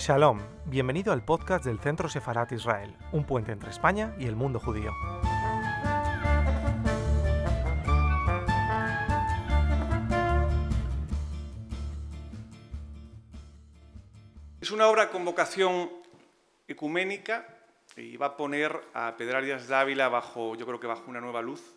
Shalom, bienvenido al podcast del Centro Sefarat Israel, un puente entre España y el mundo judío. Es una obra con vocación ecuménica y va a poner a Pedrarias Dávila bajo, yo creo que bajo una nueva luz.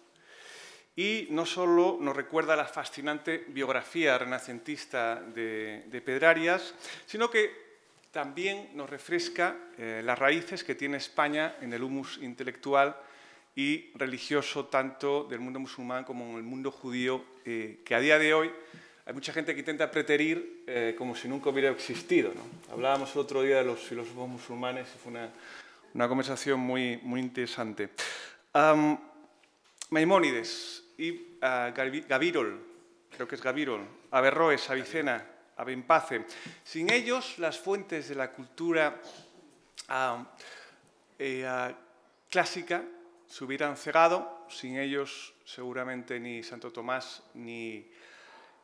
Y no solo nos recuerda la fascinante biografía renacentista de, de Pedrarias, sino que también nos refresca eh, las raíces que tiene España en el humus intelectual y religioso tanto del mundo musulmán como en el mundo judío, eh, que a día de hoy hay mucha gente que intenta preterir eh, como si nunca hubiera existido. Hablábamos el otro día de los filósofos musulmanes y fue una, una conversación muy, muy interesante. Maimónides y ah, Gavirol, creo que es Gavirol, Averroes, Avicena, Abenpace. Sin ellos, las fuentes de la cultura ah, eh, ah, clásica se hubieran cegado. Sin ellos, seguramente ni Santo Tomás ni,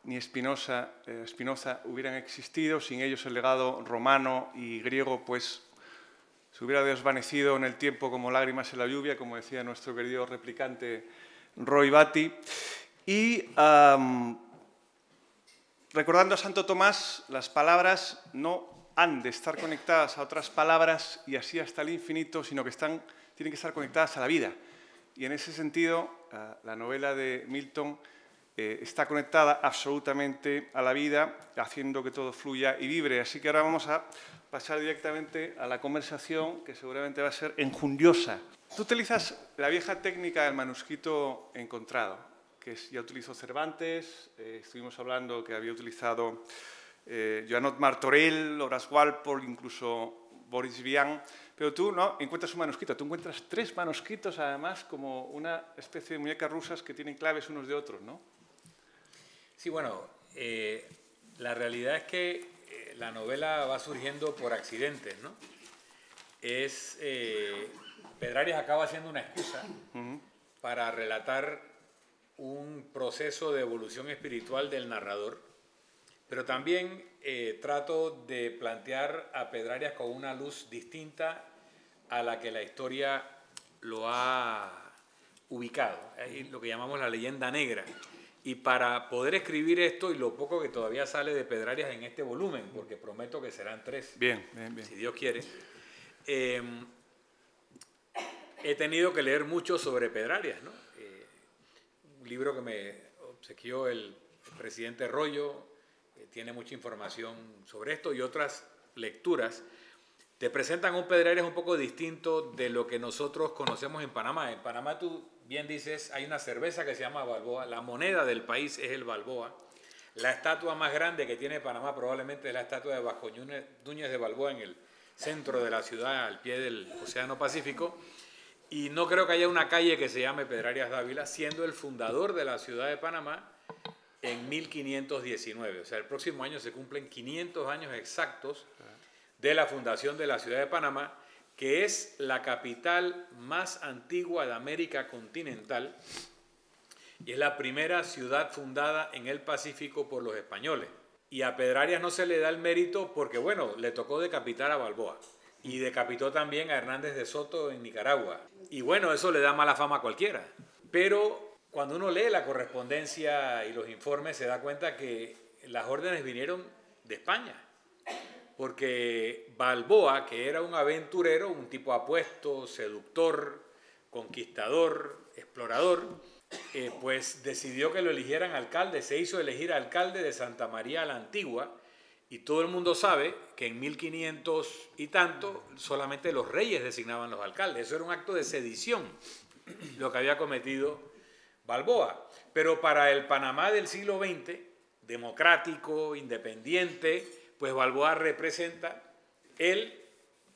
ni Spinoza, eh, hubieran existido. Sin ellos, el legado romano y griego, pues se hubiera desvanecido en el tiempo como lágrimas en la lluvia, como decía nuestro querido replicante Roy Batty. Y recordando a Santo Tomás, las palabras no han de estar conectadas a otras palabras y así hasta el infinito, sino que tienen que estar conectadas a la vida. Y en ese sentido, eh, la novela de Milton eh, está conectada absolutamente a la vida, haciendo que todo fluya y vibre. Así que ahora vamos a pasar directamente a la conversación, que seguramente va a ser enjundiosa. Tú utilizas la vieja técnica del manuscrito encontrado que ya utilizó Cervantes, eh, estuvimos hablando que había utilizado eh, Joanot Martorell, Horace Walpole, incluso Boris Vian, pero tú no encuentras un manuscrito, tú encuentras tres manuscritos además como una especie de muñecas rusas que tienen claves unos de otros, ¿no? Sí, bueno, eh, la realidad es que eh, la novela va surgiendo por accidentes, ¿no? Es, Pedrarias acaba siendo una excusa para relatar un proceso de evolución espiritual del narrador, pero también eh, trato de plantear a Pedrarias con una luz distinta a la que la historia lo ha ubicado, es lo que llamamos la leyenda negra. Y para poder escribir esto y lo poco que todavía sale de Pedrarias en este volumen, porque prometo que serán tres, bien, bien, bien. si Dios quiere, eh, he tenido que leer mucho sobre Pedrarias, ¿no? Libro que me obsequió el, presidente Rollo, tiene mucha información sobre esto y otras lecturas. Te presentan un Pedreres un poco distinto de lo que nosotros conocemos en Panamá. En Panamá tú bien dices, hay una cerveza que se llama Balboa, la moneda del país es el Balboa. La estatua más grande que tiene Panamá probablemente es la estatua de Vasco Núñez de Balboa en el centro de la ciudad, al pie del Océano Pacífico. Y no creo que haya una calle que se llame Pedrarias Dávila, siendo el fundador de la ciudad de Panamá en 1519. O sea, el próximo año se cumplen 500 años exactos de la fundación de la ciudad de Panamá, que es la capital más antigua de América continental y es la primera ciudad fundada en el Pacífico por los españoles. Y a Pedrarias no se le da el mérito porque, bueno, le tocó decapitar a Balboa y decapitó también a Hernández de Soto en Nicaragua. Y bueno, eso le da mala fama a cualquiera. Pero cuando uno lee la correspondencia y los informes se da cuenta que las órdenes vinieron de España. Porque Balboa, que era un aventurero, un tipo apuesto, seductor, conquistador, explorador, eh, pues decidió que lo eligieran alcalde, se hizo elegir alcalde de Santa María la Antigua, y todo el mundo sabe que en 1500 y tanto solamente los reyes designaban los alcaldes. Eso era un acto de sedición, lo que había cometido Balboa. Pero para el Panamá del siglo XX, democrático, independiente, pues Balboa representa el,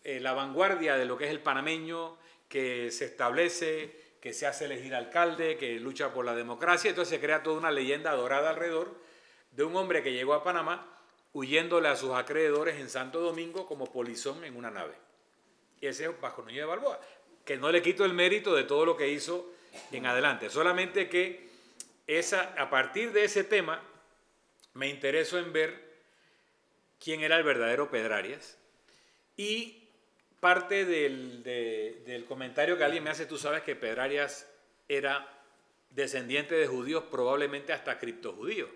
eh, la vanguardia de lo que es el panameño que se establece, que se hace elegir alcalde, que lucha por la democracia. Entonces se crea toda una leyenda dorada alrededor de un hombre que llegó a Panamá huyéndole a sus acreedores en Santo Domingo como polizón en una nave. Y ese es Vasco Núñez de Balboa, que no le quito el mérito de todo lo que hizo en adelante, solamente que esa, a partir de ese tema me interesó en ver quién era el verdadero Pedrarias Y parte del, del comentario que alguien me hace, tú sabes que Pedrarias era descendiente de judíos, probablemente hasta criptojudíos.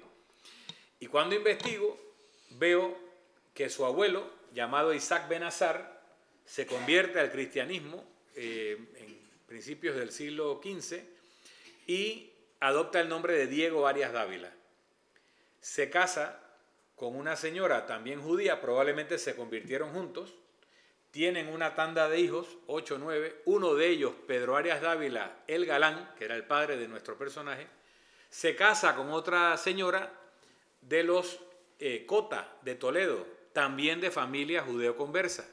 Y cuando investigo, veo que su abuelo, llamado Isaac Benazar, se convierte al cristianismo eh, en principios del siglo XV y adopta el nombre de Diego Arias Dávila. Se casa con una señora también judía, probablemente se convirtieron juntos, tienen una tanda de hijos, 8 o 9, uno de ellos, Pedro Arias Dávila, el galán, que era el padre de nuestro personaje, se casa con otra señora de los eh, Cota de Toledo, también de familia judeo-conversa.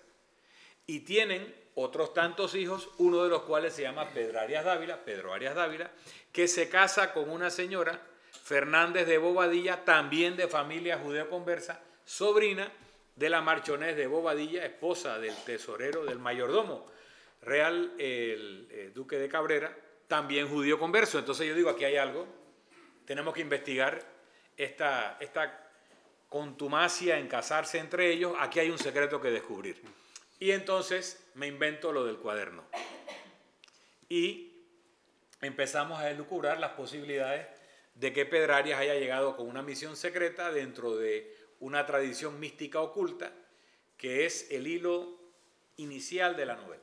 Y tienen otros tantos hijos, uno de los cuales se llama Pedro Arias Dávila, Pedro Arias Dávila, que se casa con una señora, Fernández de Bobadilla, también de familia judeo-conversa, sobrina de la Marchonés de Bobadilla, esposa del tesorero del mayordomo real, el, eh, duque de Cabrera, también judío converso. Entonces yo digo, aquí hay algo, tenemos que investigar esta, esta contumacia en casarse entre ellos, aquí hay un secreto que descubrir. Y entonces me invento lo del cuaderno. Y empezamos a elucubrar las posibilidades de que Pedrarias haya llegado con una misión secreta dentro de una tradición mística oculta que es el hilo inicial de la novela.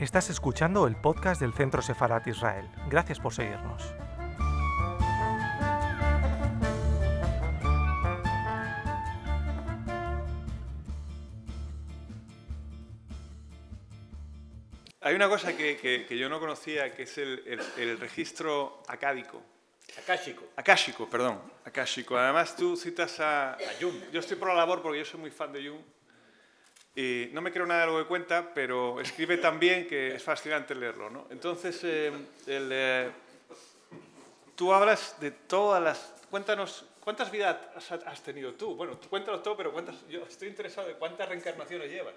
Estás escuchando el podcast del Centro Sefarat Israel. Gracias por seguirnos. Hay una cosa que, yo no conocía, que es el, registro acádico. Akáshico. Akáshico, perdón. Akáshico. Además, tú citas a, a Jung. Yo estoy por la labor porque yo soy muy fan de Jung. Y no me creo nada de lo que cuenta, pero escribe tan bien que es fascinante leerlo. ¿no? Entonces, eh, eh, tú hablas de todas las... Cuéntanos, ¿cuántas vidas has, tenido tú? Bueno, cuéntanos todo, pero cuántas, yo estoy interesado de cuántas reencarnaciones llevas.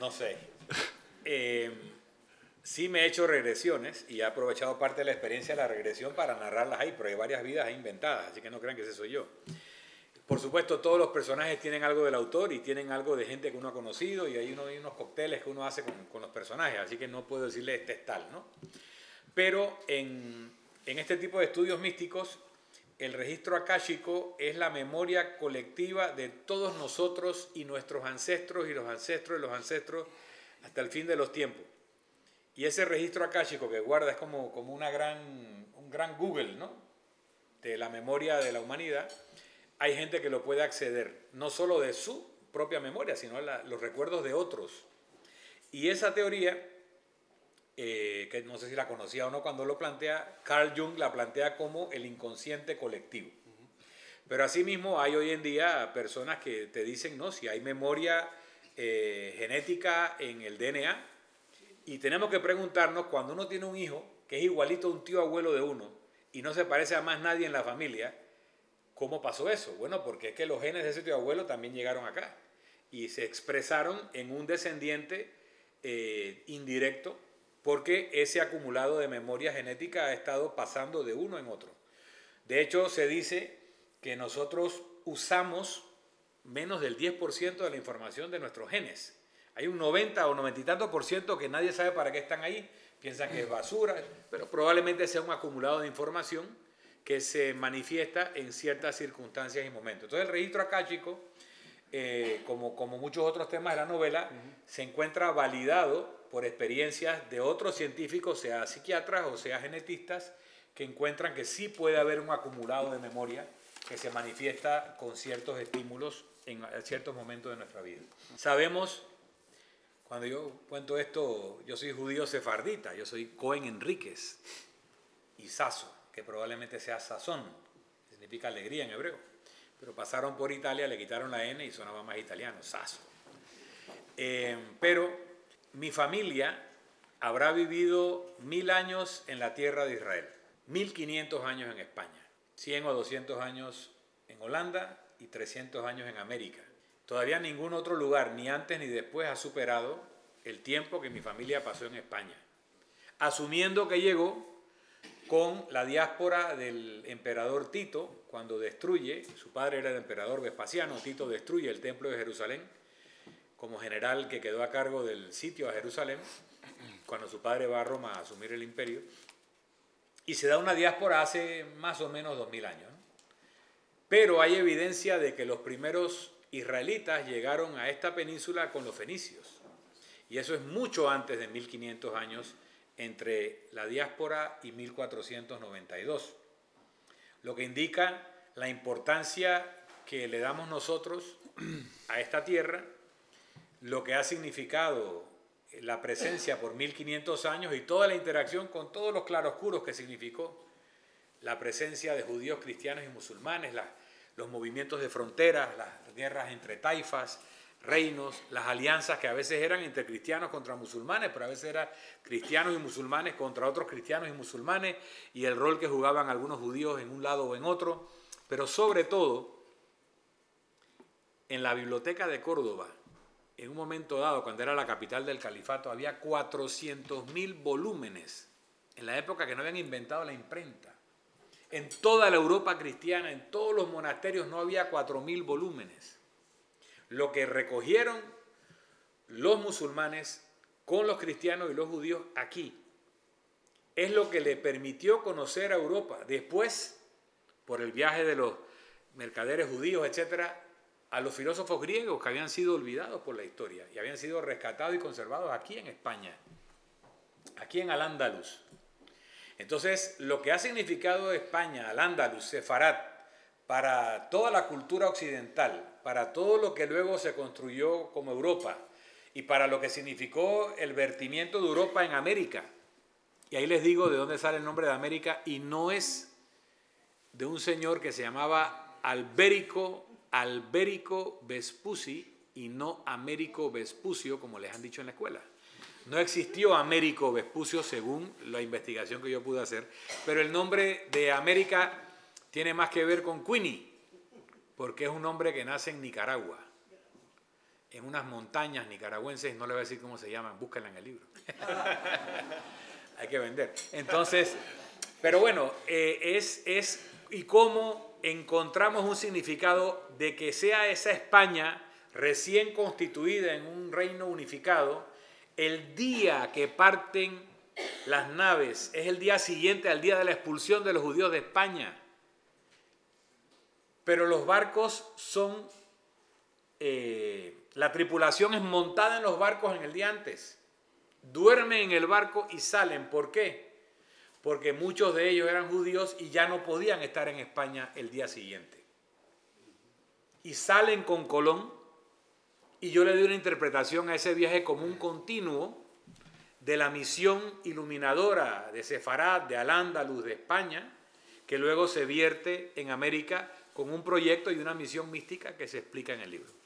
No sé. Eh, sí me he hecho regresiones y he aprovechado parte de la experiencia de la regresión para narrarlas ahí, pero hay varias vidas inventadas, así que no crean que ese soy yo. Por supuesto, todos los personajes tienen algo del autor y tienen algo de gente que uno ha conocido y hay, uno, unos cócteles que uno hace con, los personajes, así que no puedo decirle este es tal, ¿no? Pero en, en este tipo de estudios místicos, el registro akáshico es la memoria colectiva de todos nosotros y nuestros ancestros y los ancestros de los ancestros hasta el fin de los tiempos. Y ese registro akáshico que guarda es como, como una gran, un gran Google ¿no? de la memoria de la humanidad. Hay gente que lo puede acceder, no solo de su propia memoria, sino los recuerdos de otros. Y esa teoría, eh, que no sé si la conocía o no cuando lo plantea, Carl Jung la plantea como el inconsciente colectivo. Pero asimismo hay hoy en día personas que te dicen, no, si hay memoria eh, genética en el DNA. Y tenemos que preguntarnos, cuando uno tiene un hijo que es igualito a un tío abuelo de uno y no se parece a más nadie en la familia, ¿cómo pasó eso? Bueno, porque es que los genes de ese tío abuelo también llegaron acá y se expresaron en un descendiente eh, indirecto porque ese acumulado de memoria genética ha estado pasando de uno en otro. De hecho, se dice que nosotros usamos menos del 10% de la información de nuestros genes. Hay un 90 o 90 y tanto por ciento que nadie sabe para qué están ahí, piensan que es basura, pero probablemente sea un acumulado de información que se manifiesta en ciertas circunstancias y momentos. Entonces el registro akáshico, eh, como, como muchos otros temas de la novela, se encuentra validado por experiencias de otros científicos, sea psiquiatras o sea genetistas, que encuentran que sí puede haber un acumulado de memoria que se manifiesta con ciertos estímulos en ciertos momentos de nuestra vida. Sabemos, cuando yo cuento esto, yo soy judío sefardita, yo soy Cohen Enríquez y Saso, que probablemente sea sazón, significa alegría en hebreo. Pero pasaron por Italia, le quitaron la N y sonaba más italiano, Saso. Eh, pero mi familia habrá vivido mil años en la tierra de Israel, mil quinientos años en España, cien o doscientos años en Holanda y 300 años en América. Todavía ningún otro lugar, ni antes ni después, ha superado el tiempo que mi familia pasó en España. Asumiendo que llegó con la diáspora del emperador Tito, cuando destruye, su padre era el emperador Vespasiano, Tito destruye el templo de Jerusalén, como general que quedó a cargo del sitio a Jerusalén, cuando su padre va a Roma a asumir el imperio, y se da una diáspora hace más o menos dos mil años. Pero hay evidencia de que los primeros israelitas llegaron a esta península con los fenicios. Y eso es mucho antes de 1500 años entre la diáspora y 1492. Lo que indica la importancia que le damos nosotros a esta tierra, lo que ha significado la presencia por 1500 años y toda la interacción con todos los claroscuros que significó la presencia de judíos, cristianos y musulmanes, los movimientos de fronteras, las guerras entre taifas, reinos, las alianzas que a veces eran entre cristianos contra musulmanes, pero a veces eran cristianos y musulmanes contra otros cristianos y musulmanes, y el rol que jugaban algunos judíos en un lado o en otro, pero sobre todo en la biblioteca de Córdoba, en un momento dado, cuando era la capital del califato, había 400.000 volúmenes, en la época que no habían inventado la imprenta. En toda la Europa cristiana, en todos los monasterios, no había 4.000 volúmenes. Lo que recogieron los musulmanes con los cristianos y los judíos aquí es lo que le permitió conocer a Europa. Después, por el viaje de los mercaderes judíos, etcétera, a los filósofos griegos que habían sido olvidados por la historia y habían sido rescatados y conservados aquí en España, aquí en Al-Ándalus. Entonces, lo que ha significado España, Al-Ándalus, Sefarat, para toda la cultura occidental, para todo lo que luego se construyó como Europa y para lo que significó el vertimiento de Europa en América. Y ahí les digo de dónde sale el nombre de América y no es de un señor que se llamaba Albérico Albérico Vespucci y no Américo Vespucio, como les han dicho en la escuela. No existió Américo Vespucio según la investigación que yo pude hacer, pero el nombre de América tiene más que ver con Queenie, porque es un hombre que nace en Nicaragua, en unas montañas nicaragüenses, no le voy a decir cómo se llaman, búsquenla en el libro. Hay que vender. Entonces, pero bueno, eh, es, es, y cómo encontramos un significado de que sea esa España recién constituida en un reino unificado, el día que parten las naves es el día siguiente al día de la expulsión de los judíos de España. Pero los barcos son, eh, la tripulación es montada en los barcos en el día antes. Duermen en el barco y salen. ¿Por qué? porque muchos de ellos eran judíos y ya no podían estar en España el día siguiente. Y salen con Colón y yo le doy una interpretación a ese viaje como un continuo de la misión iluminadora de Sefarad, de Al-Ándalus, de España, que luego se vierte en América con un proyecto y una misión mística que se explica en el libro.